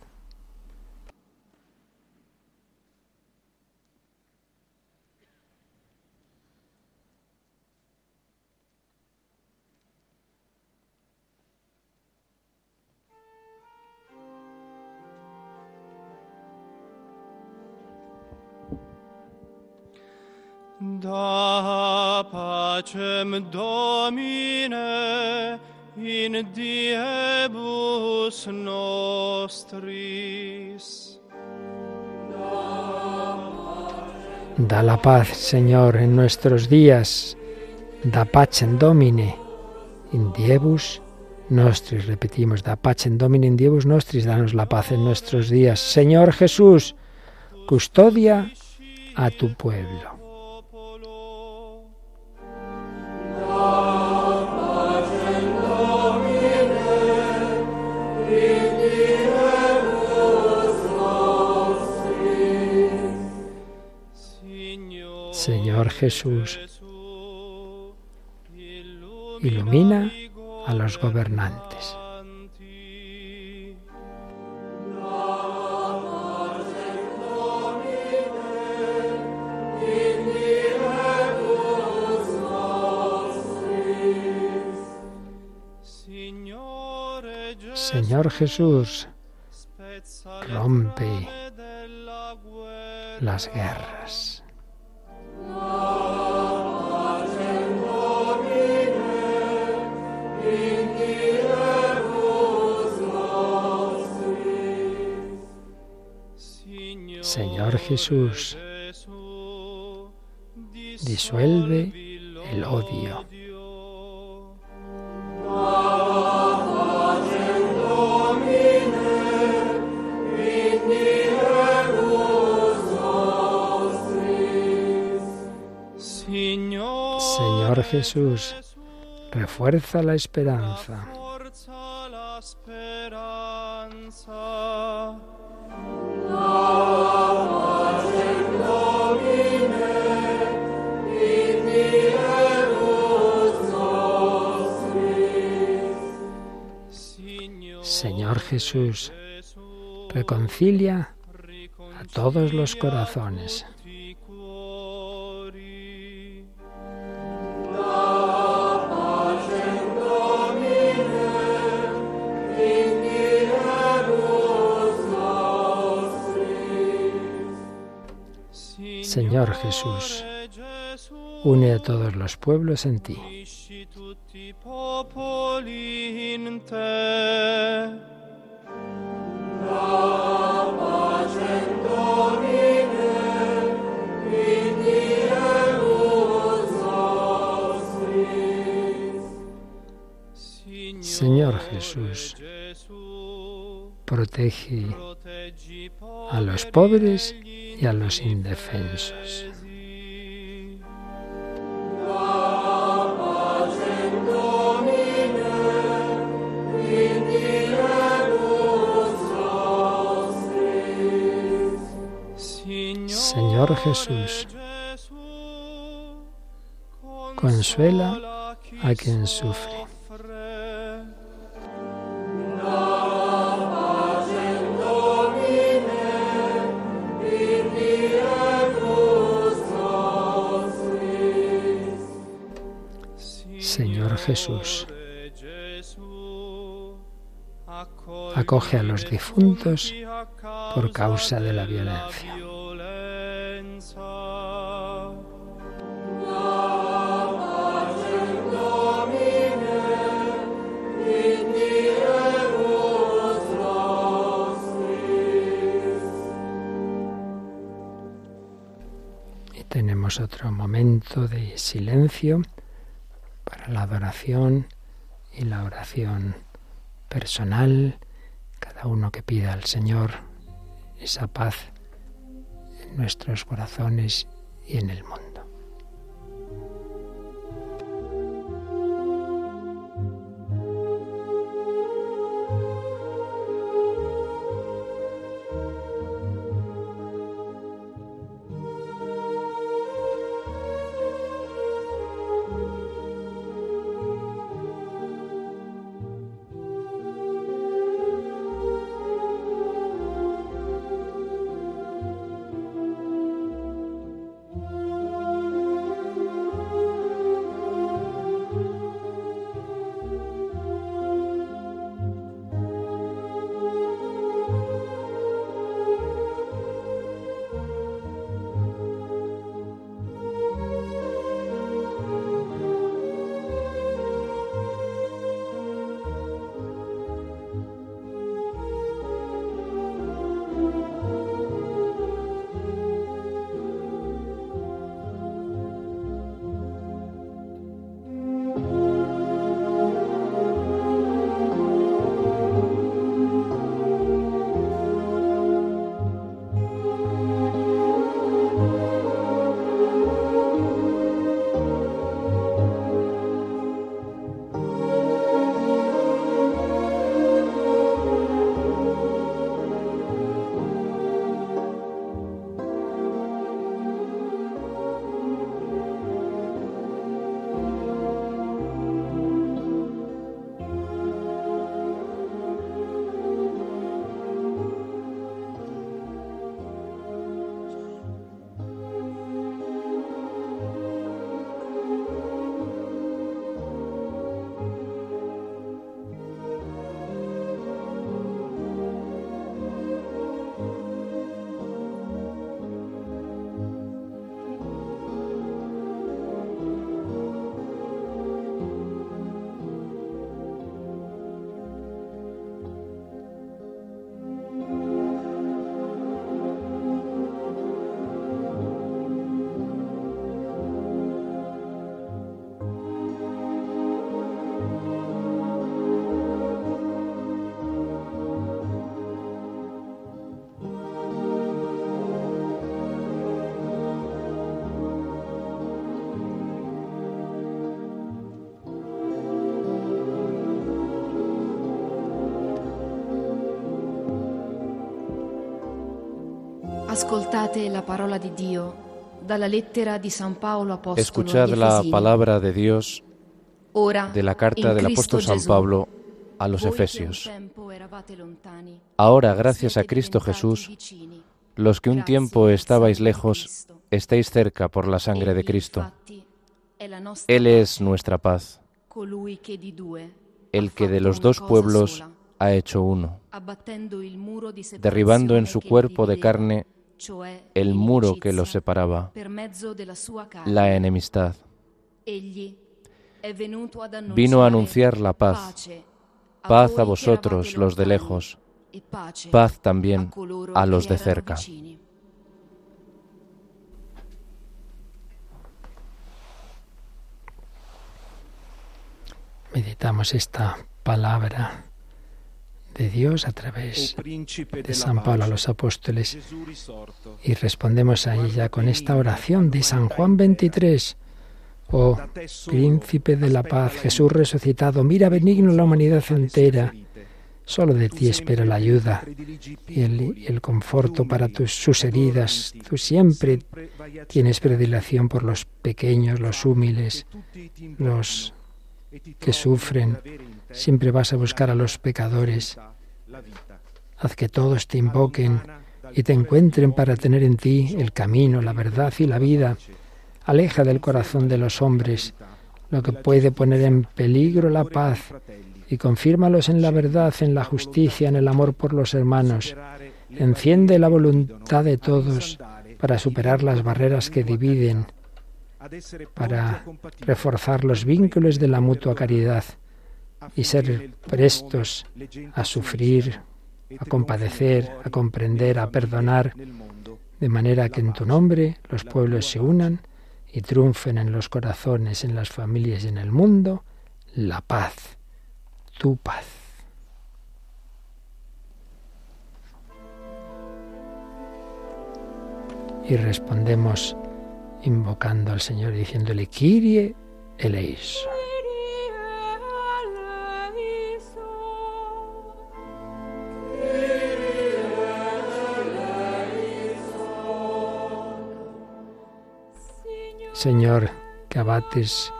Da pacem Domine in diebus nostris. Da la paz, Señor, en nuestros días. Da pacem Domine in diebus nostris. Repetimos, da pacem Domine in diebus nostris. Danos la paz en nuestros días. Señor Jesús, custodia a tu pueblo. Jesús, ilumina a los gobernantes. Señor Jesús, rompe las guerras. Jesús, disuelve el odio. Señor Jesús, refuerza la esperanza. Jesús, reconcilia a todos los corazones. Señor Jesús, une a todos los pueblos en ti. Señor Jesús, protege a los pobres y a los indefensos. Señor Jesús, consuela a quien sufre. Jesús, acoge a los difuntos por causa de la violencia. Tenemos otro momento de silencio la adoración y la oración personal, cada uno que pida al Señor esa paz en nuestros corazones y en el mundo. Ascoltate la parola di Dio dalla lettera di San Paolo Apostolo Escuchad la palabra de Dios de la carta del apóstol San Pablo a los Efesios. Ahora, gracias a Cristo Jesús, los que un tiempo estabais lejos, estáis cerca por la sangre de Cristo. Él es nuestra paz, el que de los dos pueblos ha hecho uno, derribando en su cuerpo de carne el muro que los separaba, la enemistad. Vino a anunciar la paz, paz a vosotros, los de lejos, e paz también a los de cerca. Meditamos esta palabra de Dios a través de San Pablo a los apóstoles. Y respondemos a ella con esta oración de San Juan 23. Oh príncipe de la paz, Jesús resucitado, mira benigno la humanidad entera. Solo de ti espera la ayuda y el, y el conforto para tus, sus heridas. Tú siempre tienes predilección por los pequeños, los humildes, los que sufren. Siempre vas a buscar a los pecadores. Haz que todos te invoquen y te encuentren para tener en ti el camino, la verdad y la vida. Aleja del corazón de los hombres lo que puede poner en peligro la paz y confírmalos en la verdad, en la justicia, en el amor por los hermanos. Enciende la voluntad de todos para superar las barreras que dividen, para reforzar los vínculos de la mutua caridad y ser prestos a sufrir, a compadecer, a comprender, a perdonar, de manera que en tu nombre los pueblos se unan y triunfen en los corazones, en las familias y en el mundo la paz, tu paz. Y respondemos invocando al Señor diciéndole, Kyrie eleison. Señor, que abates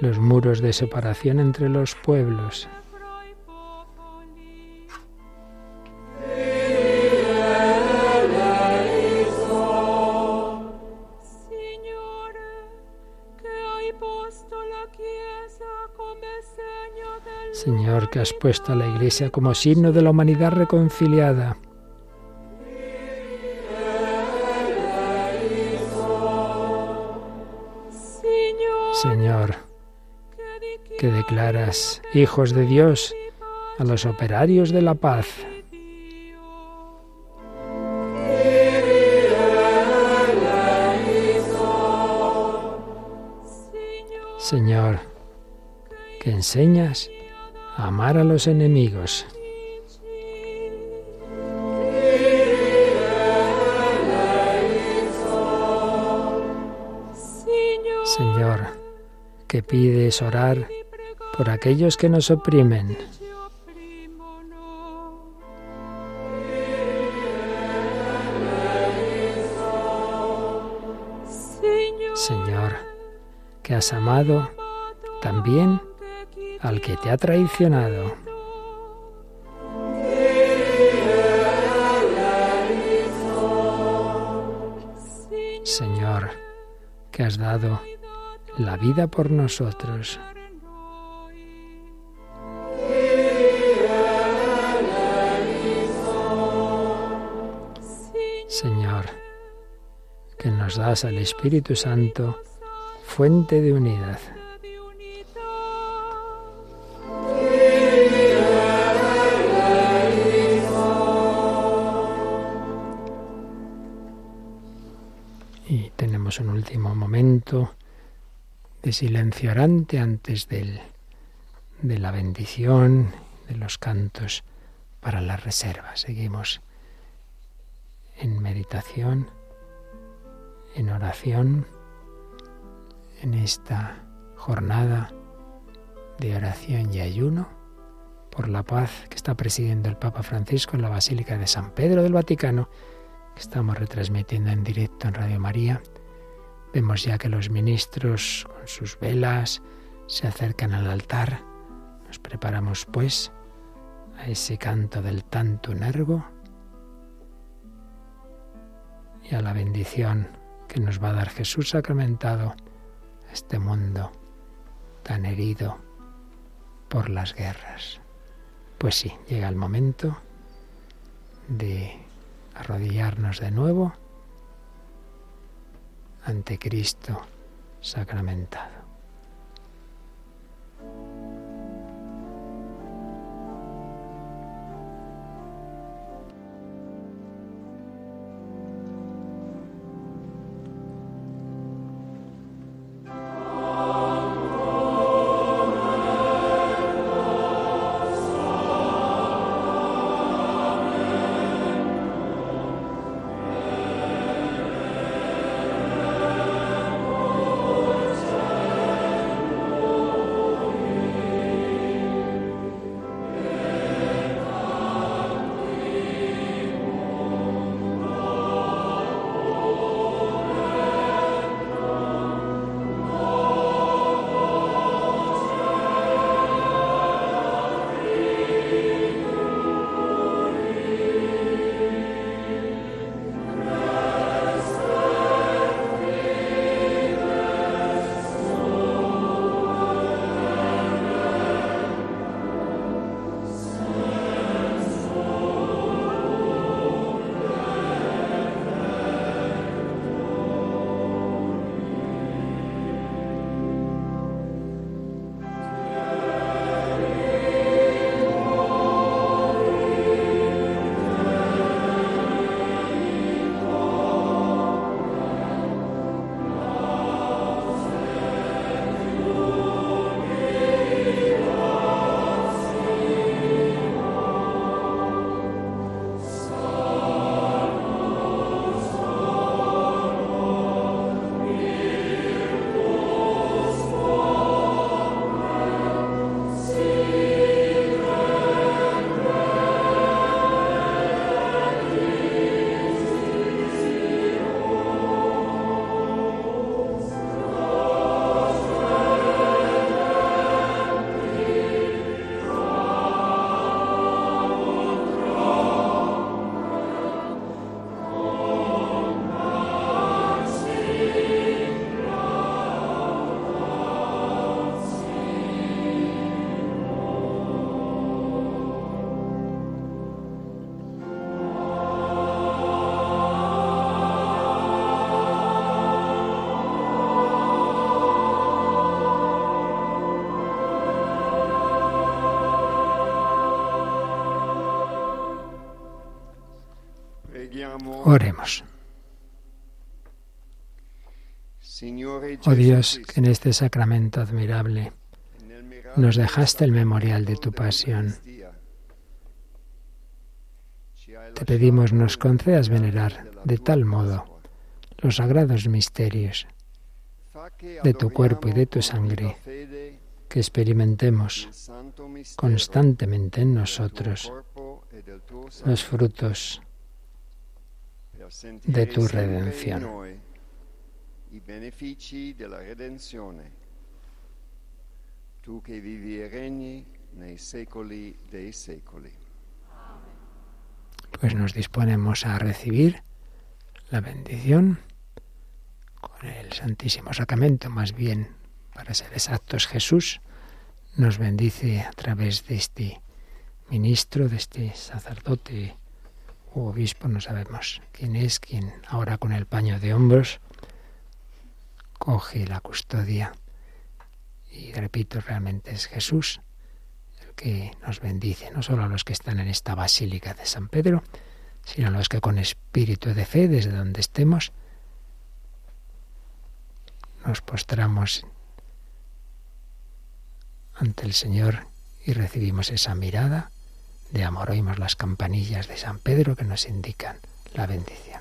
los muros de separación entre los pueblos. Señor, que has puesto a la Iglesia como signo de la humanidad reconciliada. Hijos de Dios a los operarios de la paz. Señor, que enseñas a amar a los enemigos. Señor, que pides orar por aquellos que nos oprimen. Señor, que has amado también al que te ha traicionado. Señor, que has dado la vida por nosotros. Al Espíritu Santo, fuente de unidad. Y tenemos un último momento de silencio orante antes del, de la bendición, de los cantos para la reserva. Seguimos en meditación, en oración, en esta jornada de oración y ayuno por la paz que está presidiendo el Papa Francisco en la Basílica de San Pedro del Vaticano que estamos retransmitiendo en directo en Radio María. Vemos ya que los ministros con sus velas se acercan al altar. Nos preparamos pues a ese canto del tanto nervo y a la bendición que nos va a dar Jesús sacramentado este mundo tan herido por las guerras. Pues sí, llega el momento de arrodillarnos de nuevo ante Cristo sacramentado. Oremos. Oh Dios, que en este sacramento admirable nos dejaste el memorial de tu pasión. Te pedimos nos concedas venerar de tal modo los sagrados misterios de tu cuerpo y de tu sangre, que experimentemos constantemente en nosotros los frutos de tu redención. tu che vivi e regni nei secoli dei secoli. Pues nos disponemos a recibir la bendición con el Santísimo Sacramento, más bien, para ser exactos, Jesús nos bendice a través de este ministro, de este sacerdote u obispo, no sabemos quién es, quien ahora con el paño de hombros coge la custodia. Y repito, realmente es Jesús el que nos bendice, no solo a los que están en esta basílica de San Pedro, sino a los que con espíritu de fe, desde donde estemos, nos postramos ante el Señor y recibimos esa mirada de amor. Oímos las campanillas de San Pedro que nos indican la bendición.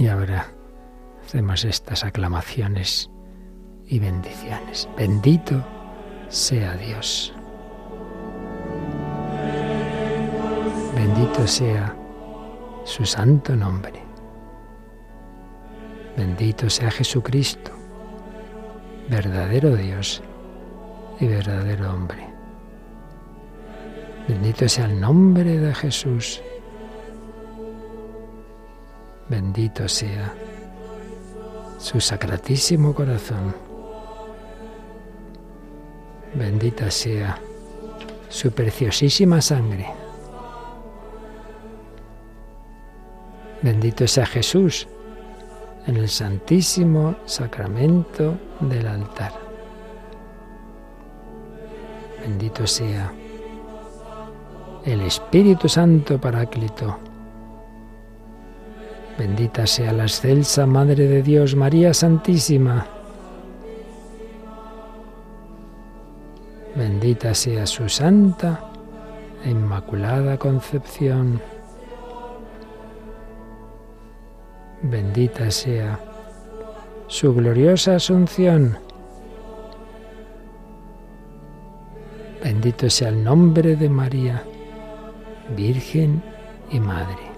Y ahora hacemos estas aclamaciones y bendiciones. Bendito sea Dios. Bendito sea su santo nombre. Bendito sea Jesucristo, verdadero Dios y verdadero hombre. Bendito sea el nombre de Jesús. Bendito sea su sacratísimo corazón. Bendita sea su preciosísima sangre. Bendito sea Jesús en el santísimo sacramento del altar. Bendito sea el Espíritu Santo Paráclito. Bendita sea la excelsa Madre de Dios, María Santísima. Bendita sea su santa e inmaculada concepción. Bendita sea su gloriosa asunción. Bendito sea el nombre de María, Virgen y Madre.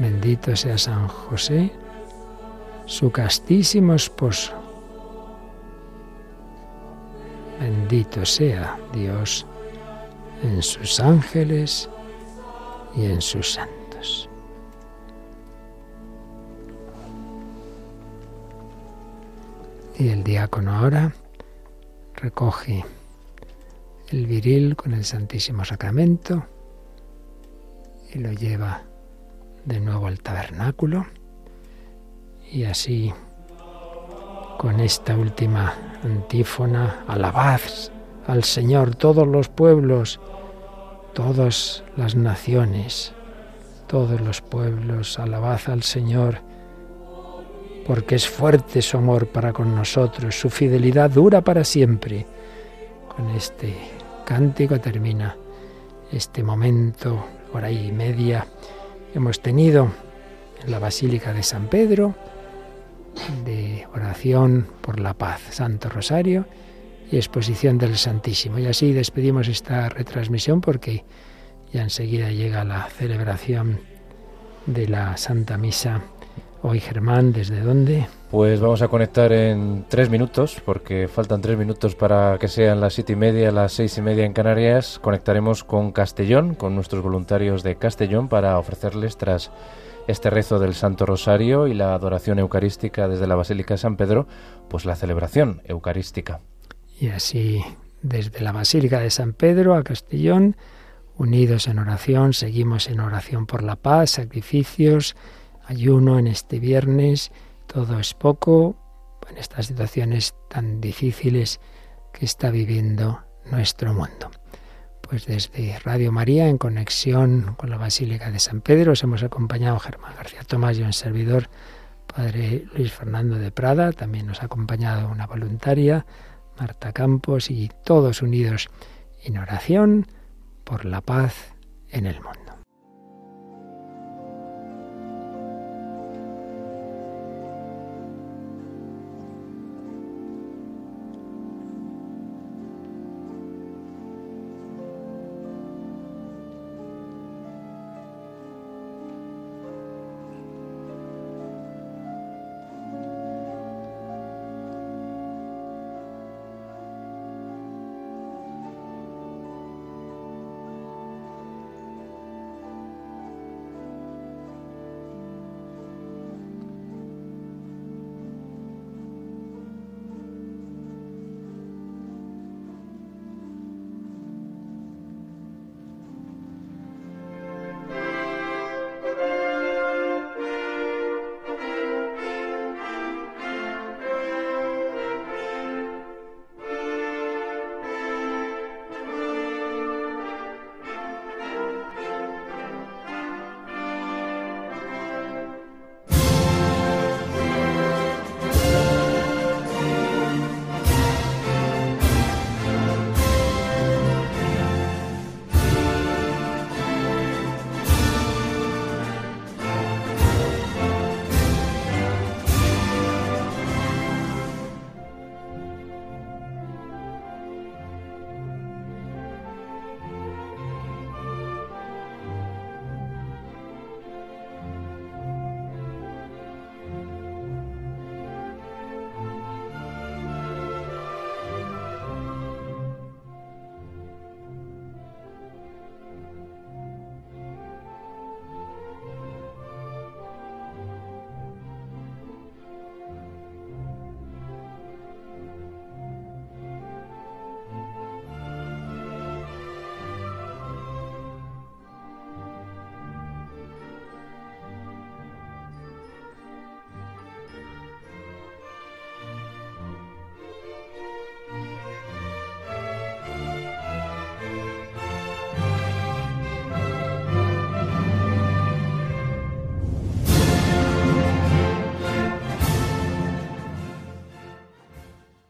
Bendito sea San José, su castísimo esposo. Bendito sea Dios en sus ángeles y en sus santos. Y el diácono ahora recoge el viril con el Santísimo Sacramento y lo lleva de nuevo al tabernáculo. Y así con esta última antífona alabad al Señor todos los pueblos todas las naciones todos los pueblos alabad al Señor porque es fuerte su amor para con nosotros su fidelidad dura para siempre. Con este cántico termina este momento hora y media hemos tenido en la Basílica de San Pedro de oración por la paz, Santo Rosario y exposición del Santísimo. Y así despedimos esta retransmisión porque ya enseguida llega la celebración de la Santa Misa. Hoy Germán, ¿desde dónde? Pues vamos a conectar en tres minutos, porque faltan tres minutos para que sean las siete y media, las seis y media en Canarias. Conectaremos con Castellón, con nuestros voluntarios de Castellón, para ofrecerles, tras este rezo del Santo Rosario y la adoración eucarística desde la Basílica de San Pedro, pues la celebración eucarística. Y así, desde la Basílica de San Pedro a Castellón, unidos en oración, seguimos en oración por la paz, sacrificios, ayuno en este viernes todo es poco en estas situaciones tan difíciles que está viviendo nuestro mundo. Pues desde Radio María, en conexión con la Basílica de San Pedro, os hemos acompañado Germán García Tomás y un servidor, Padre Luis Fernando de Prada, también nos ha acompañado una voluntaria, Marta Campos, y todos unidos en oración por la paz en el mundo.